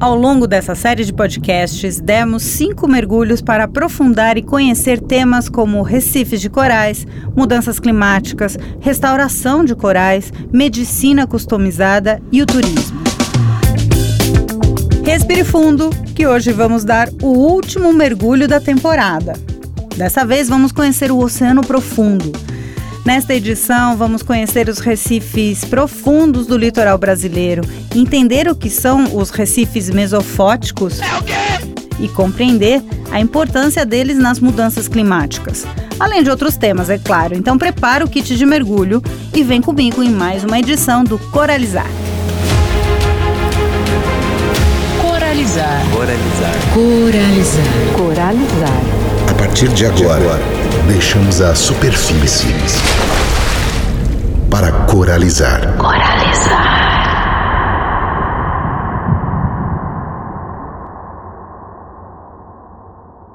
Ao longo dessa série de podcasts, demos cinco mergulhos para aprofundar e conhecer temas como recifes de corais, mudanças climáticas, restauração de corais, medicina customizada e o turismo. Respire fundo, que hoje vamos dar o último mergulho da temporada. Dessa vez vamos conhecer o Oceano Profundo. Nesta edição, vamos conhecer os recifes profundos do litoral brasileiro, entender o que são os recifes mesofóticos e compreender a importância deles nas mudanças climáticas. Além de outros temas, é claro. Então prepara o kit de mergulho e vem comigo em mais uma edição do Coralizar. Coralizar. Coralizar. Coralizar. Coralizar. Partir de agora, deixamos a superfície para coralizar. Coralizar.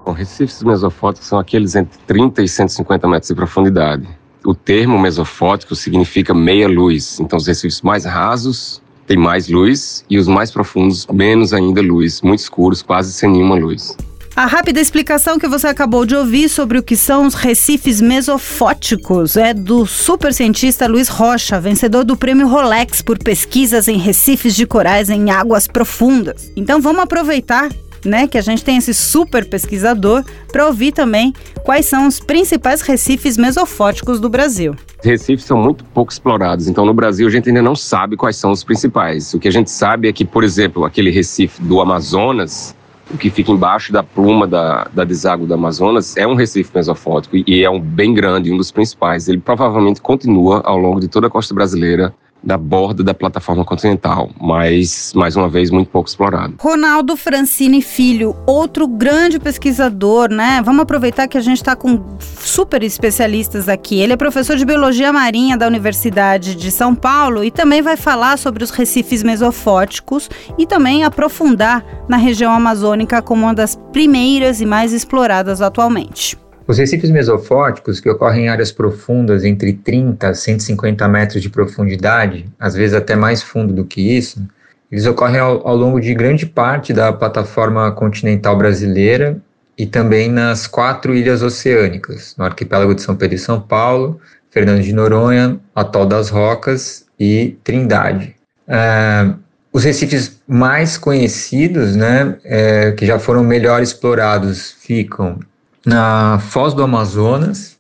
Bom, recifes mesofóticos são aqueles entre 30 e 150 metros de profundidade. O termo mesofótico significa meia luz. Então, os recifes mais rasos têm mais luz e os mais profundos menos ainda luz, muito escuros, quase sem nenhuma luz. A rápida explicação que você acabou de ouvir sobre o que são os recifes mesofóticos é do super cientista Luiz Rocha, vencedor do prêmio Rolex por pesquisas em recifes de corais em águas profundas. Então vamos aproveitar né, que a gente tem esse super pesquisador para ouvir também quais são os principais recifes mesofóticos do Brasil. Recifes são muito pouco explorados, então no Brasil a gente ainda não sabe quais são os principais. O que a gente sabe é que, por exemplo, aquele recife do Amazonas, o que fica embaixo da pluma da, da deságua do Amazonas é um recife mesofótico e é um bem grande, um dos principais. Ele provavelmente continua ao longo de toda a costa brasileira da borda da plataforma continental, mas mais uma vez muito pouco explorado. Ronaldo Francini Filho, outro grande pesquisador, né? Vamos aproveitar que a gente está com super especialistas aqui. Ele é professor de biologia marinha da Universidade de São Paulo e também vai falar sobre os recifes mesofóticos e também aprofundar na região amazônica como uma das primeiras e mais exploradas atualmente. Os recifes mesofóticos, que ocorrem em áreas profundas entre 30 a 150 metros de profundidade, às vezes até mais fundo do que isso, eles ocorrem ao, ao longo de grande parte da plataforma continental brasileira e também nas quatro ilhas oceânicas, no arquipélago de São Pedro e São Paulo, Fernando de Noronha, Atol das Rocas e Trindade. É, os recifes mais conhecidos, né, é, que já foram melhor explorados, ficam na Foz do Amazonas.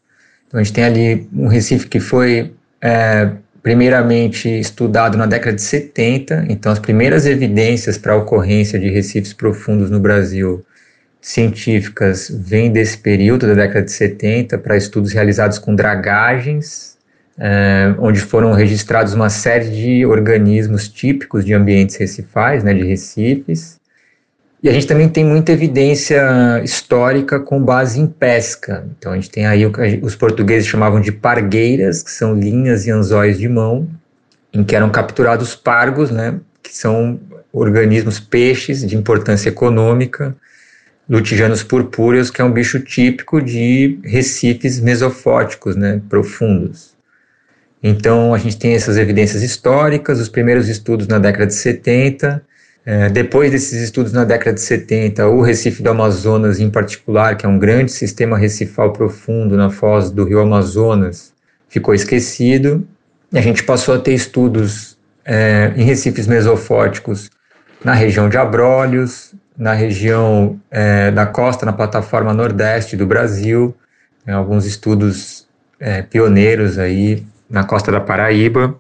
Então a gente tem ali um Recife que foi é, primeiramente estudado na década de 70, então as primeiras evidências para a ocorrência de recifes profundos no Brasil científicas vêm desse período da década de 70 para estudos realizados com dragagens, é, onde foram registrados uma série de organismos típicos de ambientes recifais, né, de recifes, e a gente também tem muita evidência histórica com base em pesca. Então a gente tem aí o que os portugueses chamavam de pargueiras, que são linhas e anzóis de mão, em que eram capturados pargos, né, que são organismos peixes de importância econômica, lutijanos purpúreos, que é um bicho típico de recifes mesofóticos, né, profundos. Então a gente tem essas evidências históricas, os primeiros estudos na década de 70, é, depois desses estudos na década de 70, o Recife do Amazonas, em particular, que é um grande sistema recifal profundo na foz do rio Amazonas, ficou esquecido. E a gente passou a ter estudos é, em recifes mesofóticos na região de Abrolhos, na região é, da costa, na plataforma nordeste do Brasil, alguns estudos é, pioneiros aí na costa da Paraíba.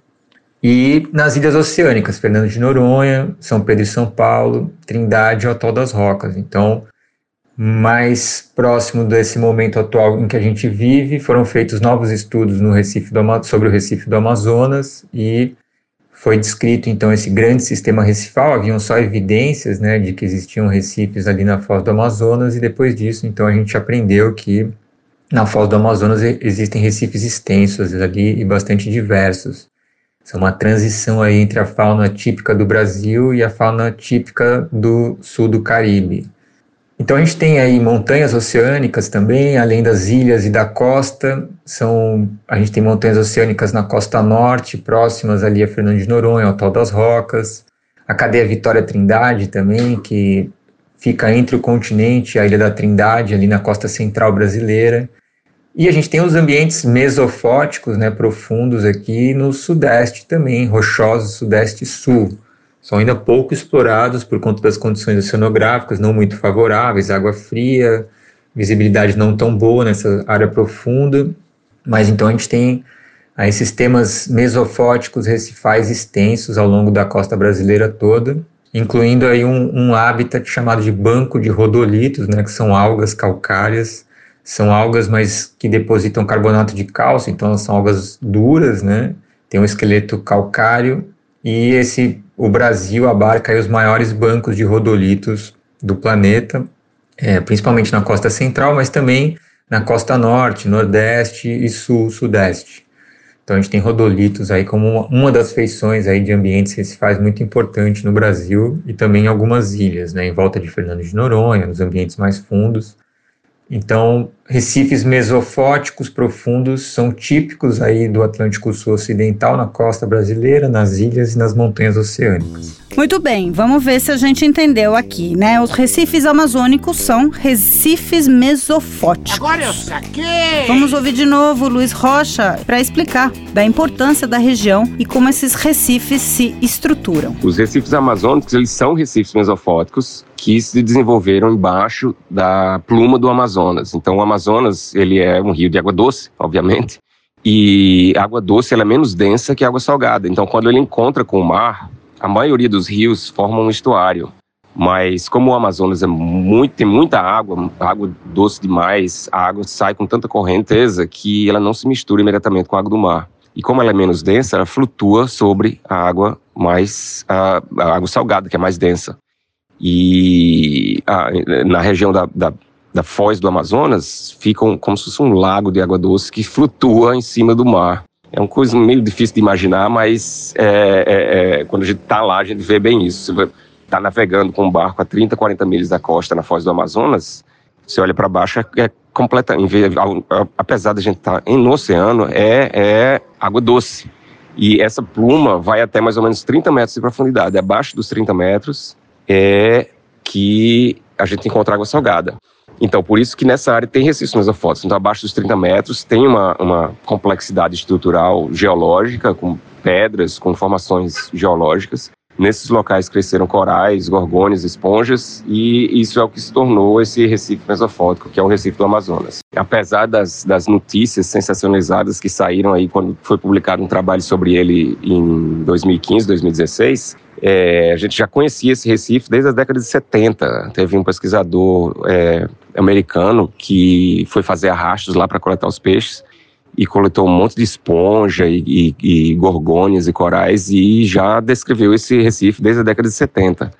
E nas ilhas oceânicas, Fernando de Noronha, São Pedro e São Paulo, Trindade e Atol das Rocas. Então, mais próximo desse momento atual em que a gente vive, foram feitos novos estudos no Recife do, sobre o Recife do Amazonas e foi descrito então esse grande sistema recifal, haviam só evidências né, de que existiam recifes ali na foz do Amazonas e depois disso então a gente aprendeu que na foz do Amazonas existem recifes extensos ali e bastante diversos. São uma transição aí entre a fauna típica do Brasil e a fauna típica do sul do Caribe. Então a gente tem aí montanhas oceânicas também, além das ilhas e da costa. São, a gente tem montanhas oceânicas na costa norte, próximas ali a Fernando de Noronha, ao Tal das Rocas. a cadeia Vitória Trindade também, que fica entre o continente e a Ilha da Trindade, ali na costa central brasileira. E a gente tem os ambientes mesofóticos, né, profundos aqui no sudeste também, rochosos, sudeste e sul. São ainda pouco explorados por conta das condições oceanográficas não muito favoráveis, água fria, visibilidade não tão boa nessa área profunda, mas então a gente tem aí sistemas mesofóticos recifais extensos ao longo da costa brasileira toda, incluindo aí um, um habitat chamado de banco de rodolitos, né, que são algas calcárias, são algas, mas que depositam carbonato de cálcio, então elas são algas duras, né, tem um esqueleto calcário, e esse, o Brasil abarca os maiores bancos de rodolitos do planeta, é, principalmente na costa central, mas também na costa norte, nordeste e sul, sudeste. Então a gente tem rodolitos aí como uma das feições aí de ambientes que se faz muito importante no Brasil e também em algumas ilhas, né, em volta de Fernando de Noronha, nos ambientes mais fundos. Então, recifes mesofóticos profundos são típicos aí do Atlântico Sul Ocidental, na costa brasileira, nas ilhas e nas montanhas oceânicas. Muito bem, vamos ver se a gente entendeu aqui, né? Os recifes amazônicos são recifes mesofóticos. Agora eu saquei! Vamos ouvir de novo Luiz Rocha para explicar da importância da região e como esses recifes se estruturam. Os recifes amazônicos, eles são recifes mesofóticos que se desenvolveram embaixo da pluma do Amazonas. Então, o Amazonas, ele é um rio de água doce, obviamente, e água doce ela é menos densa que água salgada. Então, quando ele encontra com o mar, a maioria dos rios formam um estuário. Mas como o Amazonas é muito, tem muita água, água doce demais, a água sai com tanta correnteza que ela não se mistura imediatamente com a água do mar. E como ela é menos densa, ela flutua sobre a água mais a, a água salgada, que é mais densa. E a, na região da, da, da foz do Amazonas fica um, como se fosse um lago de água doce que flutua em cima do mar. É uma coisa meio difícil de imaginar, mas é, é, é, quando a gente está lá, a gente vê bem isso. Você está navegando com um barco a 30, 40 milhas da costa na foz do Amazonas, você olha para baixo, é, é completa, apesar da gente estar tá no oceano, é, é água doce. E essa pluma vai até mais ou menos 30 metros de profundidade. Abaixo dos 30 metros é que a gente encontra água salgada. Então, por isso que nessa área tem recifes mesofóticos. Então, abaixo dos 30 metros tem uma, uma complexidade estrutural geológica, com pedras, com formações geológicas. Nesses locais cresceram corais, gorgônias, esponjas, e isso é o que se tornou esse Recife mesofótico, que é o Recife do Amazonas. Apesar das, das notícias sensacionalizadas que saíram aí quando foi publicado um trabalho sobre ele em 2015, 2016, é, a gente já conhecia esse Recife desde a década de 70. Teve um pesquisador é, americano que foi fazer arrastos lá para coletar os peixes e coletou um monte de esponja e, e, e, gorgônias e corais e já descreveu esse Recife desde a década de 70.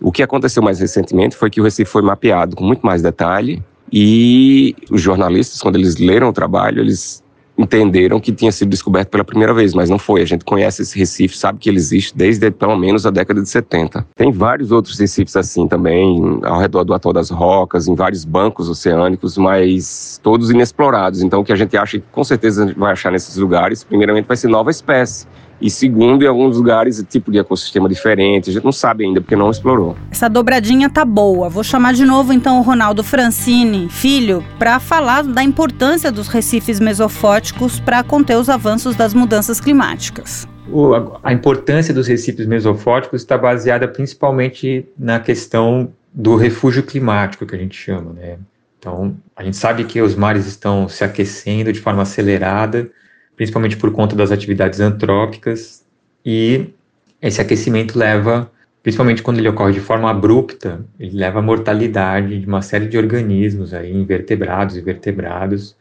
O que aconteceu mais recentemente foi que o Recife foi mapeado com muito mais detalhe e os jornalistas, quando eles leram o trabalho, eles entenderam que tinha sido descoberto pela primeira vez, mas não foi. A gente conhece esse Recife, sabe que ele existe desde pelo menos a década de 70. Tem vários outros Recifes assim também, ao redor do Atol das Rocas, em vários bancos oceânicos, mas todos inexplorados. Então, o que a gente acha que com certeza vai achar nesses lugares, primeiramente vai ser nova espécie. E segundo, em alguns lugares, tipo de ecossistema diferente. A gente não sabe ainda, porque não explorou. Essa dobradinha tá boa. Vou chamar de novo, então, o Ronaldo Francini, filho, para falar da importância dos recifes mesofóticos para conter os avanços das mudanças climáticas. O, a importância dos recifes mesofóticos está baseada principalmente na questão do refúgio climático, que a gente chama, né? Então, a gente sabe que os mares estão se aquecendo de forma acelerada, principalmente por conta das atividades antrópicas, e esse aquecimento leva, principalmente quando ele ocorre de forma abrupta, ele leva à mortalidade de uma série de organismos aí, invertebrados e vertebrados,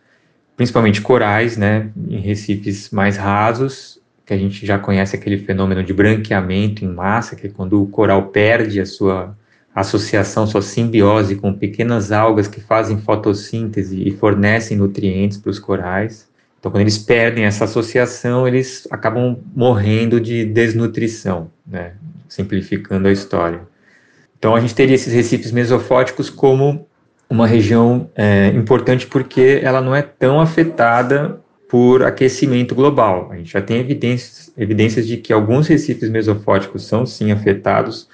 principalmente corais, né, em recifes mais rasos, que a gente já conhece aquele fenômeno de branqueamento em massa, que é quando o coral perde a sua associação, sua simbiose com pequenas algas que fazem fotossíntese e fornecem nutrientes para os corais. Então, quando eles perdem essa associação, eles acabam morrendo de desnutrição, né? simplificando a história. Então, a gente teria esses recifes mesofóticos como uma região é, importante porque ela não é tão afetada por aquecimento global. A gente já tem evidências, evidências de que alguns recifes mesofóticos são sim afetados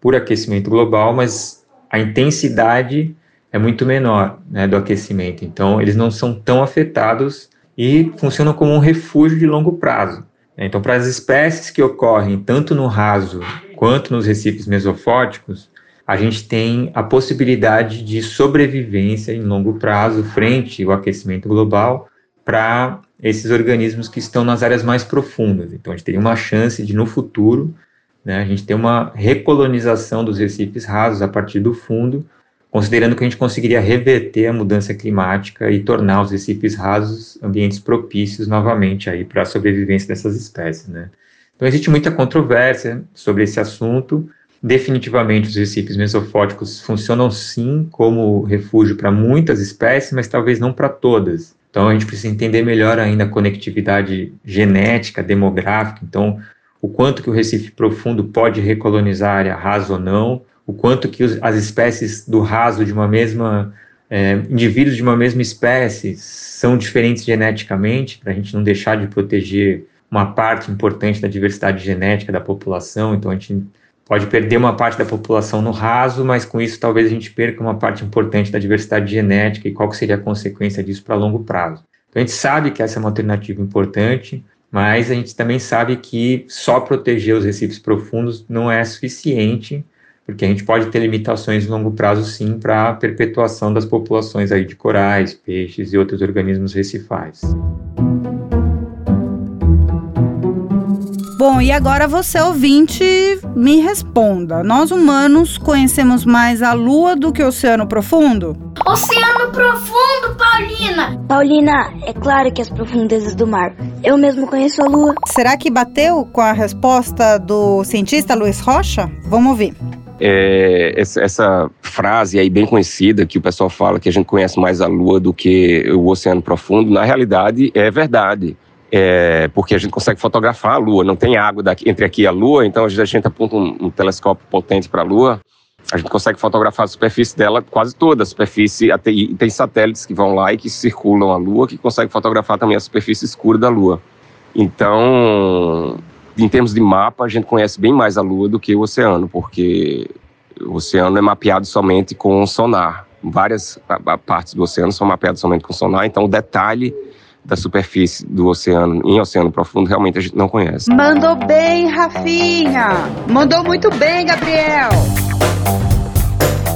por aquecimento global, mas a intensidade é muito menor né, do aquecimento. Então, eles não são tão afetados e funcionam como um refúgio de longo prazo. Então, para as espécies que ocorrem tanto no raso quanto nos recifes mesofóticos, a gente tem a possibilidade de sobrevivência em longo prazo frente ao aquecimento global para esses organismos que estão nas áreas mais profundas. Então, a gente teria uma chance de, no futuro, né, a gente ter uma recolonização dos recifes rasos a partir do fundo, considerando que a gente conseguiria reverter a mudança climática e tornar os recifes rasos ambientes propícios novamente aí para a sobrevivência dessas espécies, né. Então, existe muita controvérsia sobre esse assunto. Definitivamente, os recifes mesofóticos funcionam sim como refúgio para muitas espécies, mas talvez não para todas. Então a gente precisa entender melhor ainda a conectividade genética, demográfica, então o quanto que o Recife profundo pode recolonizar a área rasa ou não, o quanto que os, as espécies do raso de uma mesma é, indivíduos de uma mesma espécie são diferentes geneticamente, para a gente não deixar de proteger uma parte importante da diversidade genética da população, então a gente pode perder uma parte da população no raso, mas com isso talvez a gente perca uma parte importante da diversidade genética e qual seria a consequência disso para longo prazo. Então a gente sabe que essa é uma alternativa importante, mas a gente também sabe que só proteger os recifes profundos não é suficiente, porque a gente pode ter limitações de longo prazo sim para a perpetuação das populações aí de corais, peixes e outros organismos recifais. Bom, e agora você, ouvinte, me responda. Nós humanos conhecemos mais a Lua do que o Oceano Profundo? Oceano Profundo, Paulina! Paulina, é claro que as profundezas do mar. Eu mesmo conheço a Lua. Será que bateu com a resposta do cientista Luiz Rocha? Vamos ouvir. É, essa, frase aí bem conhecida que o pessoal fala que a gente conhece mais a Lua do que o Oceano Profundo, na realidade é verdade é, porque a gente consegue fotografar a Lua, não tem água daqui, entre aqui e a Lua, então a gente aponta um, um telescópio potente para a Lua, a gente consegue fotografar a superfície dela, quase toda a superfície, até, e tem satélites que vão lá e que circulam a Lua, que conseguem fotografar também a superfície escura da Lua. Então, em termos de mapa, a gente conhece bem mais a Lua do que o oceano, porque o oceano é mapeado somente com sonar. Várias partes do oceano são mapeadas somente com sonar, então o detalhe da superfície do oceano em oceano profundo realmente a gente não conhece. Mandou bem, Rafinha! Mandou muito bem, Gabriel!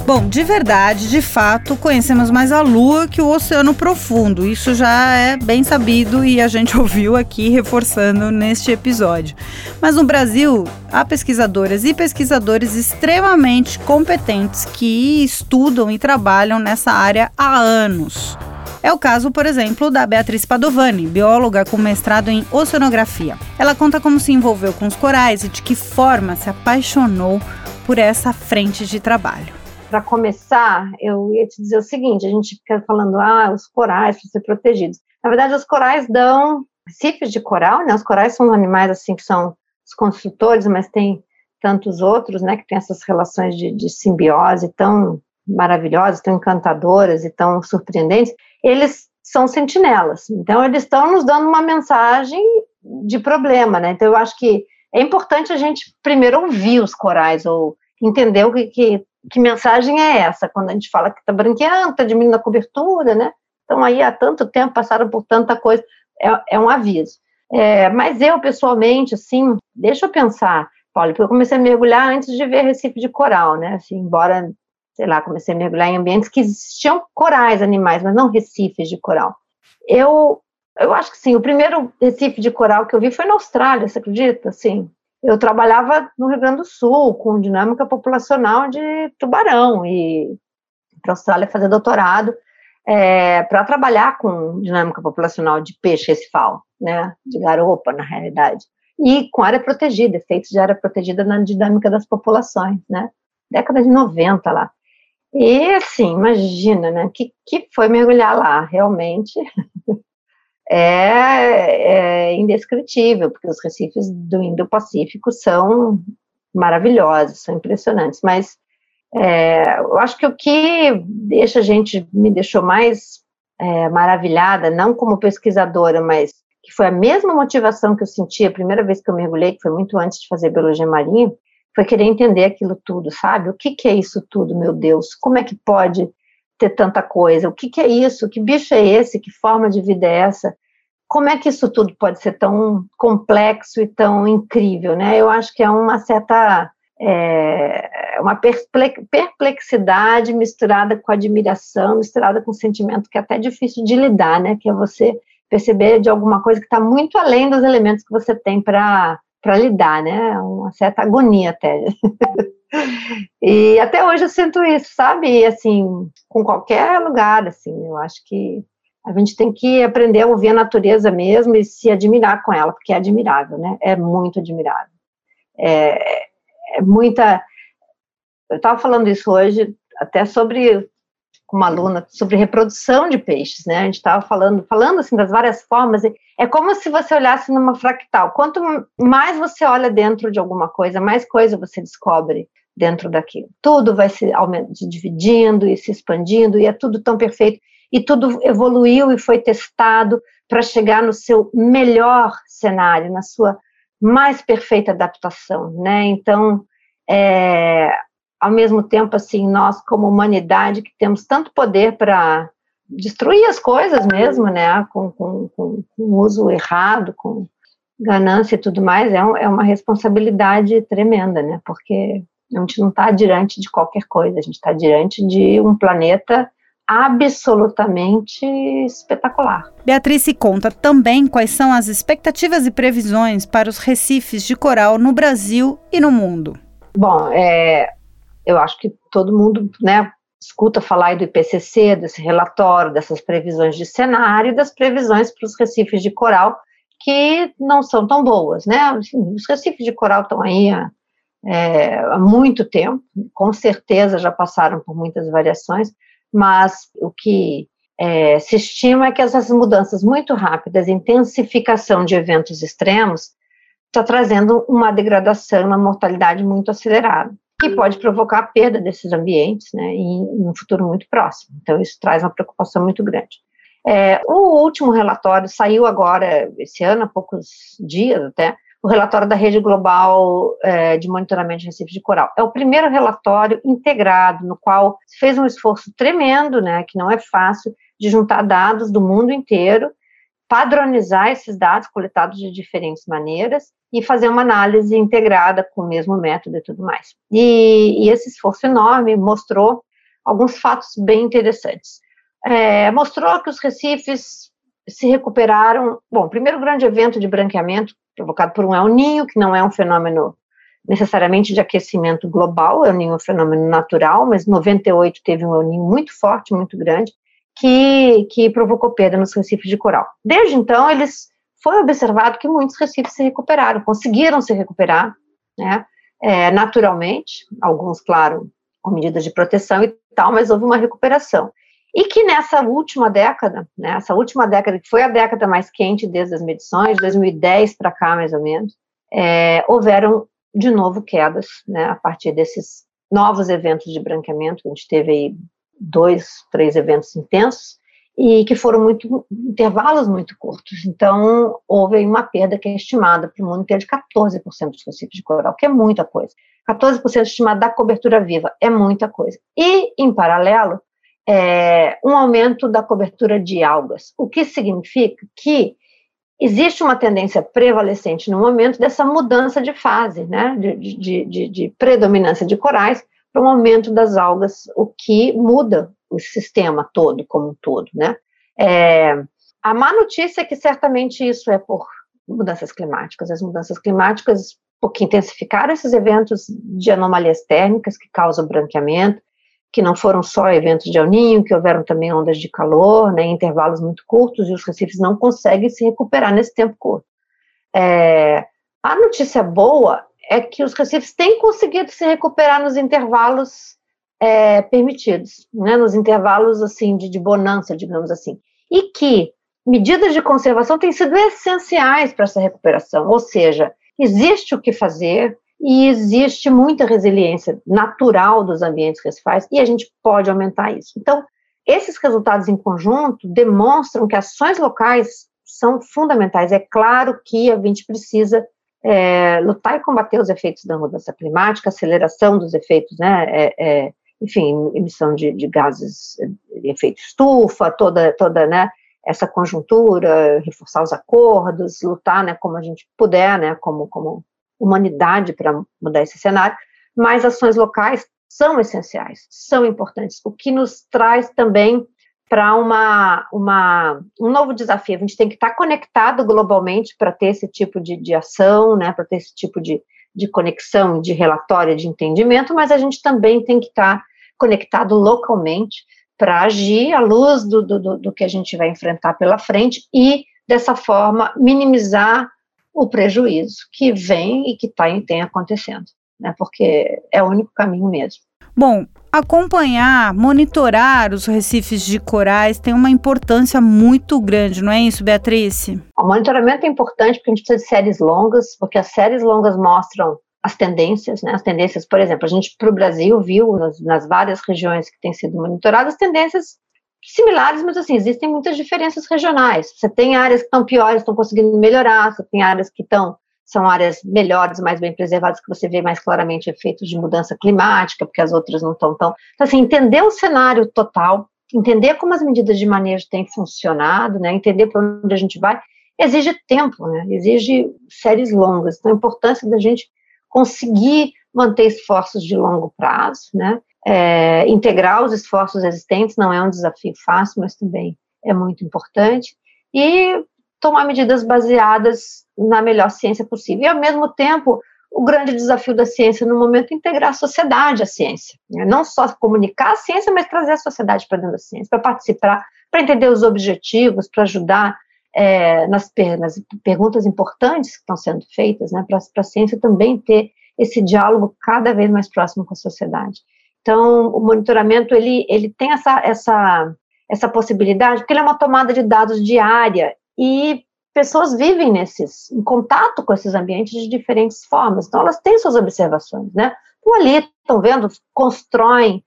Bom, de verdade, de fato, conhecemos mais a Lua que o oceano profundo. Isso já é bem sabido e a gente ouviu aqui reforçando neste episódio. Mas no Brasil, há pesquisadoras e pesquisadores extremamente competentes que estudam e trabalham nessa área há anos. É o caso, por exemplo, da Beatriz Padovani, bióloga com mestrado em oceanografia. Ela conta como se envolveu com os corais e de que forma se apaixonou por essa frente de trabalho. Para começar, eu ia te dizer o seguinte: a gente fica falando, ah, os corais para ser protegidos. Na verdade, os corais dão recifes de coral, né? Os corais são animais assim que são os construtores, mas tem tantos outros, né, que tem essas relações de, de simbiose tão maravilhosas, tão encantadoras e tão surpreendentes, eles são sentinelas. Então, eles estão nos dando uma mensagem de problema, né? Então, eu acho que é importante a gente primeiro ouvir os corais ou entender o que, que mensagem é essa, quando a gente fala que está branqueando, está diminuindo a cobertura, né? Então, aí há tanto tempo, passaram por tanta coisa, é, é um aviso. É, mas eu, pessoalmente, assim, deixa eu pensar, Paulo, porque eu comecei a mergulhar antes de ver Recife de Coral, né? Assim, embora sei lá, comecei a mergulhar em ambientes que existiam corais animais, mas não recifes de coral. Eu, eu acho que sim, o primeiro recife de coral que eu vi foi na Austrália, você acredita? Sim. Eu trabalhava no Rio Grande do Sul com dinâmica populacional de tubarão e para a Austrália fazer doutorado é, para trabalhar com dinâmica populacional de peixe recifal, né, de garopa na realidade, e com área protegida, efeitos de área protegida na dinâmica das populações, né, década de 90 lá. E assim, imagina, né? Que, que foi mergulhar lá, realmente é, é indescritível, porque os recifes do Indo-Pacífico são maravilhosos, são impressionantes. Mas é, eu acho que o que deixa a gente, me deixou mais é, maravilhada, não como pesquisadora, mas que foi a mesma motivação que eu senti a primeira vez que eu mergulhei, que foi muito antes de fazer biologia marinha, foi querer entender aquilo tudo, sabe? O que, que é isso tudo, meu Deus? Como é que pode ter tanta coisa? O que, que é isso? Que bicho é esse? Que forma de vida é essa? Como é que isso tudo pode ser tão complexo e tão incrível, né? Eu acho que é uma certa é, uma perplexidade misturada com admiração, misturada com sentimento que é até difícil de lidar, né? Que é você perceber de alguma coisa que está muito além dos elementos que você tem para lidar, né? Uma certa agonia até. e até hoje eu sinto isso, sabe? E, assim, com qualquer lugar, assim, eu acho que a gente tem que aprender a ouvir a natureza mesmo e se admirar com ela, porque é admirável, né? É muito admirável. É, é muita. Eu estava falando isso hoje, até sobre com uma aluna sobre reprodução de peixes, né? A gente estava falando, falando assim das várias formas. É como se você olhasse numa fractal. Quanto mais você olha dentro de alguma coisa, mais coisa você descobre dentro daquilo. Tudo vai se, se dividindo e se expandindo e é tudo tão perfeito e tudo evoluiu e foi testado para chegar no seu melhor cenário, na sua mais perfeita adaptação, né? Então, é, ao mesmo tempo, assim, nós como humanidade que temos tanto poder para destruir as coisas mesmo, né? Com, com, com, com uso errado, com ganância e tudo mais, é, um, é uma responsabilidade tremenda, né? Porque a gente não está diante de qualquer coisa, a gente está diante de um planeta absolutamente espetacular. Beatriz conta também quais são as expectativas e previsões para os recifes de coral no Brasil e no mundo. Bom, é, eu acho que todo mundo né, escuta falar do IPCC, desse relatório, dessas previsões de cenário e das previsões para os recifes de coral, que não são tão boas, né? Os recifes de coral estão aí há, é, há muito tempo, com certeza já passaram por muitas variações, mas o que é, se estima é que essas mudanças muito rápidas, intensificação de eventos extremos, está trazendo uma degradação, uma mortalidade muito acelerada, que pode provocar a perda desses ambientes né, em, em um futuro muito próximo. Então, isso traz uma preocupação muito grande. É, o último relatório saiu agora, esse ano, há poucos dias até, o relatório da Rede Global é, de Monitoramento de Recifes de Coral. É o primeiro relatório integrado, no qual se fez um esforço tremendo, né, que não é fácil, de juntar dados do mundo inteiro, padronizar esses dados coletados de diferentes maneiras e fazer uma análise integrada com o mesmo método e tudo mais. E, e esse esforço enorme mostrou alguns fatos bem interessantes. É, mostrou que os recifes se recuperaram. Bom, primeiro grande evento de branqueamento provocado por um El Ninho, que não é um fenômeno necessariamente de aquecimento global, El é um fenômeno natural, mas 98 teve um El Ninho muito forte, muito grande, que, que provocou perda nos recifes de coral. Desde então, eles foi observado que muitos recifes se recuperaram, conseguiram se recuperar, né, é, naturalmente, alguns, claro, com medidas de proteção e tal, mas houve uma recuperação. E que nessa última década, né, essa última década, que foi a década mais quente desde as medições, 2010 para cá, mais ou menos, é, houveram de novo quedas, né, a partir desses novos eventos de branqueamento, a gente teve aí dois, três eventos intensos, e que foram muito intervalos muito curtos. Então, houve uma perda que é estimada para o mundo inteiro de 14% dos recifes de coral, que é muita coisa. 14% estimado da cobertura viva é muita coisa. E, em paralelo, é, um aumento da cobertura de algas, o que significa que existe uma tendência prevalecente no momento dessa mudança de fase, né, de, de, de, de predominância de corais para um aumento das algas, o que muda o sistema todo, como um todo, né. É, a má notícia é que certamente isso é por mudanças climáticas. As mudanças climáticas, porque intensificaram esses eventos de anomalias térmicas que causam branqueamento, que não foram só eventos de El Ninho, que houveram também ondas de calor, né, intervalos muito curtos, e os recifes não conseguem se recuperar nesse tempo curto. É, a notícia boa é que os recifes têm conseguido se recuperar nos intervalos é, permitidos, né, nos intervalos assim de, de bonança, digamos assim, e que medidas de conservação têm sido essenciais para essa recuperação, ou seja, existe o que fazer, e existe muita resiliência natural dos ambientes recifais e a gente pode aumentar isso. Então, esses resultados em conjunto demonstram que ações locais são fundamentais. É claro que a gente precisa é, lutar e combater os efeitos da mudança climática, aceleração dos efeitos, né, é, é, enfim, emissão de, de, gases de efeito estufa, toda, toda, né, essa conjuntura, reforçar os acordos, lutar, né, como a gente puder, né, como, como humanidade para mudar esse cenário, mas ações locais são essenciais, são importantes, o que nos traz também para uma, uma, um novo desafio. A gente tem que estar conectado globalmente para ter esse tipo de, de ação, né, para ter esse tipo de, de conexão, de relatório, de entendimento, mas a gente também tem que estar conectado localmente para agir à luz do, do, do que a gente vai enfrentar pela frente e, dessa forma, minimizar o prejuízo que vem e que tá, tem acontecendo, né, porque é o único caminho mesmo. Bom, acompanhar, monitorar os recifes de corais tem uma importância muito grande, não é isso, Beatriz? O monitoramento é importante porque a gente precisa de séries longas, porque as séries longas mostram as tendências, né? As tendências, por exemplo, a gente para o Brasil viu nas, nas, várias regiões que têm sido monitoradas tendências similares, mas assim existem muitas diferenças regionais. Você tem áreas que estão piores, estão conseguindo melhorar, você tem áreas que estão são áreas melhores, mais bem preservadas, que você vê mais claramente efeitos de mudança climática, porque as outras não estão tão. Então, assim, entender o cenário total, entender como as medidas de manejo têm funcionado, né, entender para onde a gente vai, exige tempo, né, exige séries longas. Então, a importância da gente conseguir manter esforços de longo prazo, né, é, integrar os esforços existentes não é um desafio fácil, mas também é muito importante. E tomar medidas baseadas na melhor ciência possível. E, ao mesmo tempo, o grande desafio da ciência no momento é integrar a sociedade à ciência. Né? Não só comunicar a ciência, mas trazer a sociedade para dentro da ciência, para participar, para entender os objetivos, para ajudar é, nas, nas, perguntas importantes que estão sendo feitas, né? para a ciência também ter esse diálogo cada vez mais próximo com a sociedade. Então, o monitoramento, ele, ele tem essa, essa, essa possibilidade, porque ele é uma tomada de dados diária, e pessoas vivem nesses, em contato com esses ambientes de diferentes formas. Então, elas têm suas observações, né? Estão ali, estão vendo, constroem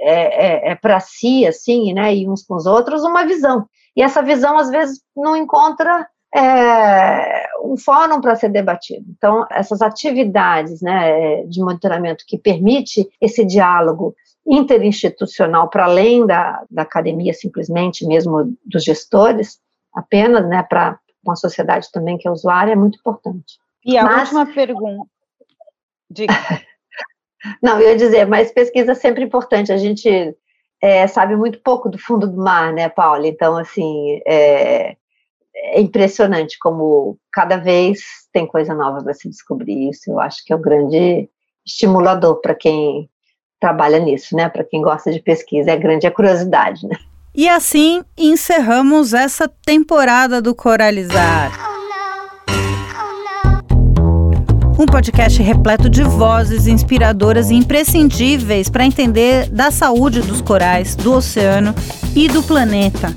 é, é, é para si, assim, né, e uns com os outros, uma visão. E essa visão, às vezes, não encontra é, um fórum para ser debatido. Então, essas atividades né, de monitoramento que permite esse diálogo interinstitucional para além da, da academia, simplesmente mesmo dos gestores, apenas, né, para uma sociedade também que é usuária, é muito importante. E a mas, última pergunta. Diga. Não, eu ia dizer, mas pesquisa é sempre importante. A gente é, sabe muito pouco do fundo do mar, né, Paula? Então, assim, é, é impressionante como cada vez tem coisa nova para se descobrir. Isso eu acho que é um grande estimulador para quem trabalha nisso, né? Para quem gosta de pesquisa, é grande a curiosidade, né? E assim encerramos essa temporada do Coralizar. Um podcast repleto de vozes inspiradoras e imprescindíveis para entender da saúde dos corais, do oceano e do planeta.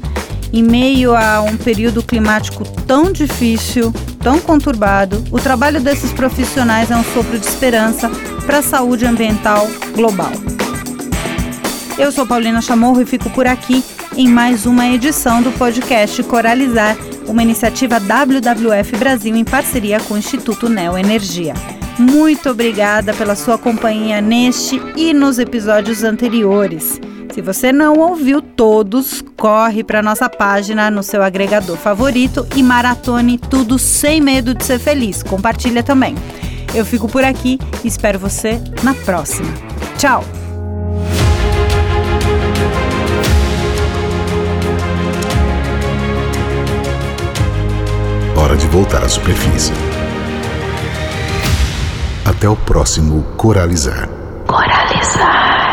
Em meio a um período climático tão difícil, tão conturbado, o trabalho desses profissionais é um sopro de esperança para a saúde ambiental global. Eu sou Paulina Chamorro e fico por aqui em mais uma edição do podcast Coralizar, uma iniciativa WWF Brasil em parceria com o Instituto Neoenergia. Muito obrigada pela sua companhia neste e nos episódios anteriores. Se você não ouviu todos, corre para nossa página no seu agregador favorito e maratone tudo sem medo de ser feliz. Compartilha também. Eu fico por aqui e espero você na próxima. Tchau! hora de voltar à superfície. Até o próximo Coralizar. Coralizar.